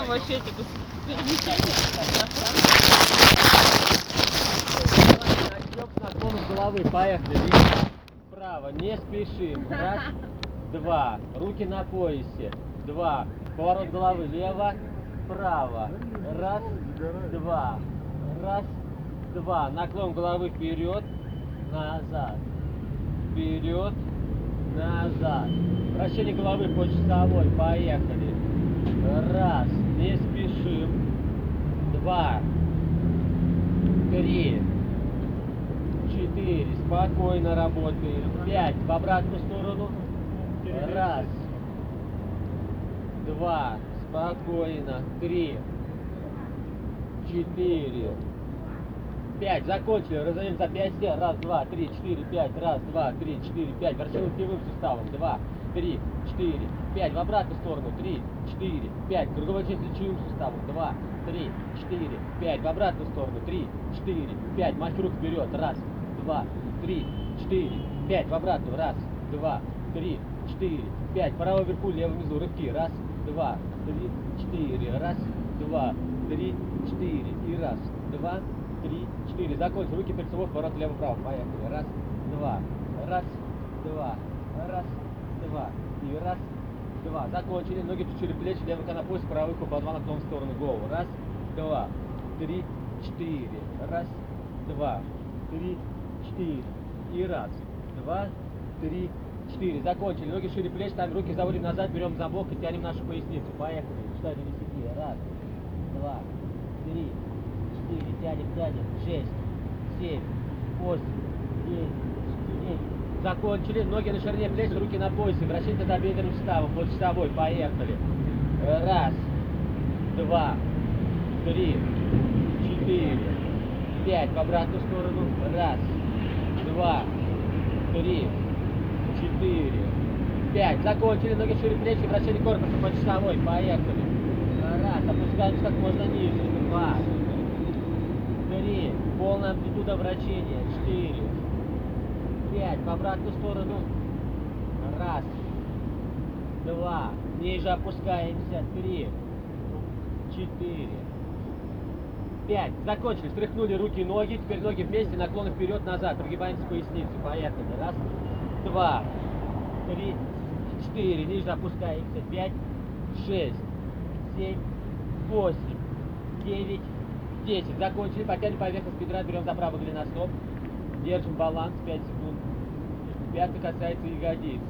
там вообще типа перемещение. С наклона головы. Поехали. Вправо. Не спешим. Раз, два. Руки на поясе. Два. Поворот головы. Лево, вправо. Раз, два. Раз, два. Наклон головы вперед, назад. Вперед, назад. Вращение головы по часовой. Поехали. Раз. Не спешим. Два. Три. Четыре. Спокойно работаем. Пять. В обратную сторону. Раз. Два. Спокойно. Три. Четыре. Пять. Закончили. Разовьем запястье. Раз, два, три, четыре, пять. Раз, два, три, четыре, пять. Вращение локтевым суставом. Два, три, четыре, пять. В обратную сторону. Три, четыре, пять. Круговой часть плечевым суставом. Два, три, четыре, пять. В обратную сторону. Три, четыре, пять. Махи рук вперед. Раз, два, три, четыре, пять. В обратную. Раз, два, три, четыре, пять. Право вверху, лево внизу. Рывки. Раз, два, три, четыре. Раз, два, три, четыре. И раз, два, три, четыре. Закончил. Руки перед поворот лево-право. Поехали. Раз, два, раз, два, раз, два. И раз, два. Закончили. Ноги через плечи, левый на пояс, правый руку по два наклон в сторону голову. Раз, два, три, четыре. Раз, два, три, четыре. И раз, два, три, четыре. Закончили. Ноги шире плеч, ставим руки заводим назад, берем за бок и тянем нашу поясницу. Поехали. Считай до. Раз, два, три, четыре. Тянем, тянем. Шесть, семь, восемь, девять, девять. Закончили. Ноги на ширине плеч, руки на поясе. Вращение тазобедренным суставом. Под часовой. Поехали. Раз, два, три, четыре, пять. В обратную сторону. Раз, два, три, четыре, пять. Закончили. Ноги шире плечи. Вращение корпуса по часовой. Поехали. Раз. Опускаемся как можно ниже. Два. Три. Полная амплитуда вращения. Четыре. Пять. В обратную сторону. Раз. Два. Ниже опускаемся. Три. Четыре. Пять. Закончили. Стряхнули руки и ноги. Теперь ноги вместе. Наклоны вперед, назад. Прогибаемся поясницу. Поехали. Раз. Два. Три. Четыре. Ниже опускаемся. Пять. Шесть. Семь. Восемь. Девять. Десять. Закончили. Потянем поверхность бедра. Берем за правый голеностоп. Держим баланс. Пять секунд. Пятка касается ягодиц.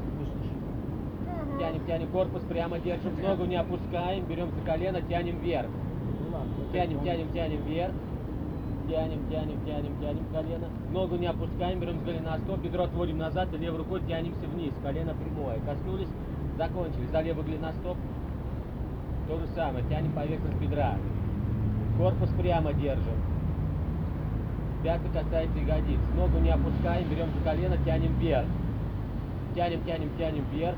Тянем, тянем корпус, прямо держим, ногу не опускаем, берем за колено, тянем вверх. Тянем, тянем, тянем вверх. Тянем, тянем, тянем, тянем колено. Ногу не опускаем, берем с голеностоп, бедро отводим назад, и левой рукой тянемся вниз, колено прямое. Коснулись, закончили. За левый голеностоп то же самое, тянем поверхность бедра. Корпус прямо держим. Пятка касается ягодиц. Ногу не опускаем, берем за колено, тянем вверх. Тянем, тянем, тянем вверх.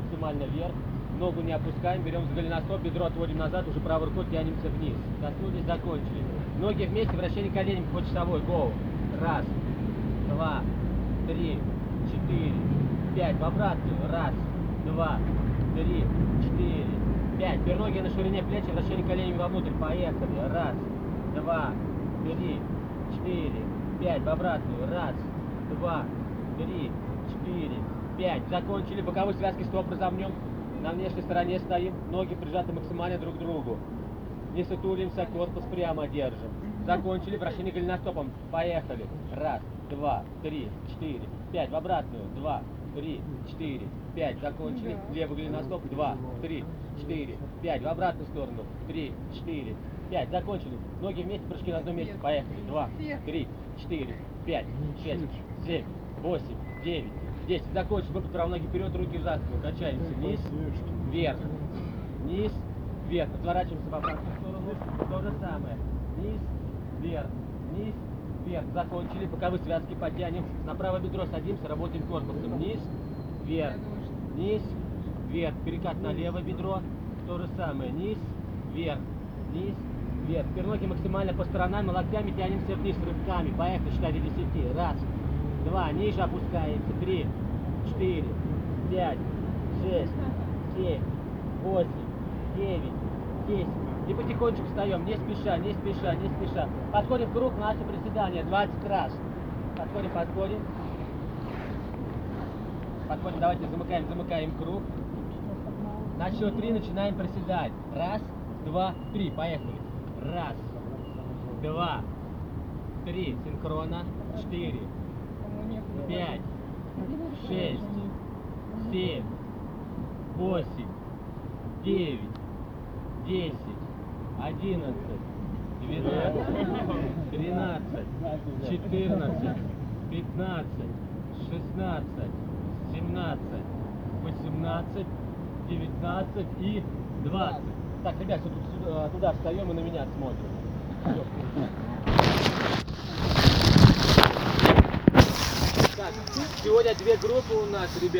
Максимально вверх. Ногу не опускаем, берем за голеностоп, бедро отводим назад, уже правой рукой тянемся вниз. Коснулись, закончили. Ноги вместе, вращение коленями по часовой. Гоу. Раз, два, три, четыре, пять. В обратную. Раз, два, три, четыре, пять. Теперь ноги на ширине плеч, вращение коленями вовнутрь. Поехали. Раз, два, три, четыре, пять. В обратную. Раз, два, три, четыре, пять. Закончили. Боковой связки стоп разомнем. На внешней стороне стоим. Ноги прижаты максимально друг к другу. Не сутулимся, корпус прямо держим. Закончили. Вращение голеностопом. Поехали. Раз, два, три, четыре, пять. В обратную. Два, три, четыре, пять. Закончили. Левый голеностоп. Два, три, четыре, пять. В обратную сторону. Три, четыре, пять. Закончили. Ноги вместе, прыжки на одном месте. Поехали. Два, три, четыре, пять, шесть, семь, восемь, девять, десять. Закончили. Выпад правой ноги вперед, руки за спину. Качаемся. Вниз, вверх, вниз, вверх. Отворачиваемся в обратную сторону. То же самое. Вниз, вверх, вниз, вверх. Закончили. Боковые связки подтянем. На правое бедро садимся, работаем корпусом. Вниз, вверх, вниз, вверх. Перекат на левое бедро. То же самое. Низ, вверх, вниз, вверх. Теперь ноги максимально по сторонам, локтями тянемся вниз рывками. Поехали, считай до 10. Раз, два, ниже опускаемся. Три, четыре, пять, шесть, семь, восемь, девять, 10. И потихонечку встаем, не спеша, не спеша, не спеша. Подходим в круг, наше приседание, 20 раз. Подходим, подходим. Подходим, давайте замыкаем, замыкаем круг. На счет три начинаем приседать. Раз, два, три. Поехали. Раз, два, три. Синхронно. Четыре, пять, шесть, семь, восемь, девять, десять, одиннадцать, двенадцать, тринадцать, четырнадцать, пятнадцать, шестнадцать, семнадцать, восемнадцать, девятнадцать и двадцать. Так, ребят, все туда, туда встаем и на меня смотрим. Так, сегодня две группы у нас, ребят.